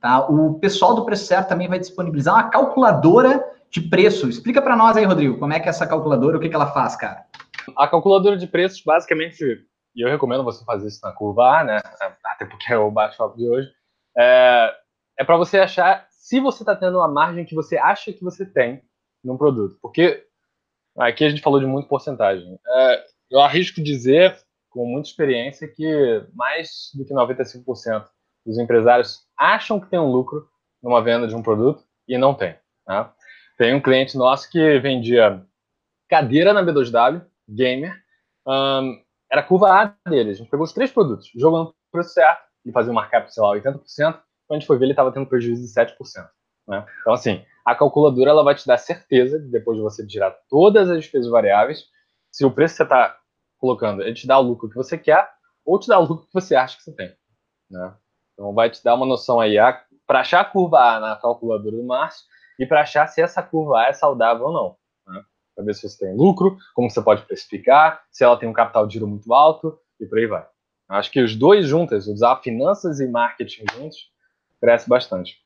Tá? O pessoal do Preço Certo também vai disponibilizar uma calculadora de preço. Explica para nós aí, Rodrigo, como é que é essa calculadora, o que, que ela faz, cara? A calculadora de preços, basicamente, e eu recomendo você fazer isso na curva A, né? Até porque é o bate-papo de hoje. É, é para você achar se você está tendo a margem que você acha que você tem num produto. Porque aqui a gente falou de muito porcentagem. É, eu arrisco dizer, com muita experiência, que mais do que 95% dos empresários acham que tem um lucro numa venda de um produto e não tem. Né? Tem um cliente nosso que vendia cadeira na B2W, gamer, um, era a curva A dele. A gente pegou os três produtos, jogando no preço certo, e fazia um markup, sei lá, 80%. Quando a gente foi ver, ele estava tendo prejuízo de 7%. Né? Então, assim, a calculadora ela vai te dar certeza, depois de você tirar todas as despesas variáveis, se o preço que você está colocando, ele te dá o lucro que você quer, ou te dá o lucro que você acha que você tem. Né? Então, vai te dar uma noção aí, para achar a curva A na calculadora do Márcio, e para achar se essa curva A é saudável ou não. Né? Para ver se você tem lucro, como você pode precificar, se ela tem um capital de giro muito alto, e por aí vai. Acho que os dois juntos, usar finanças e marketing juntos, cresce bastante.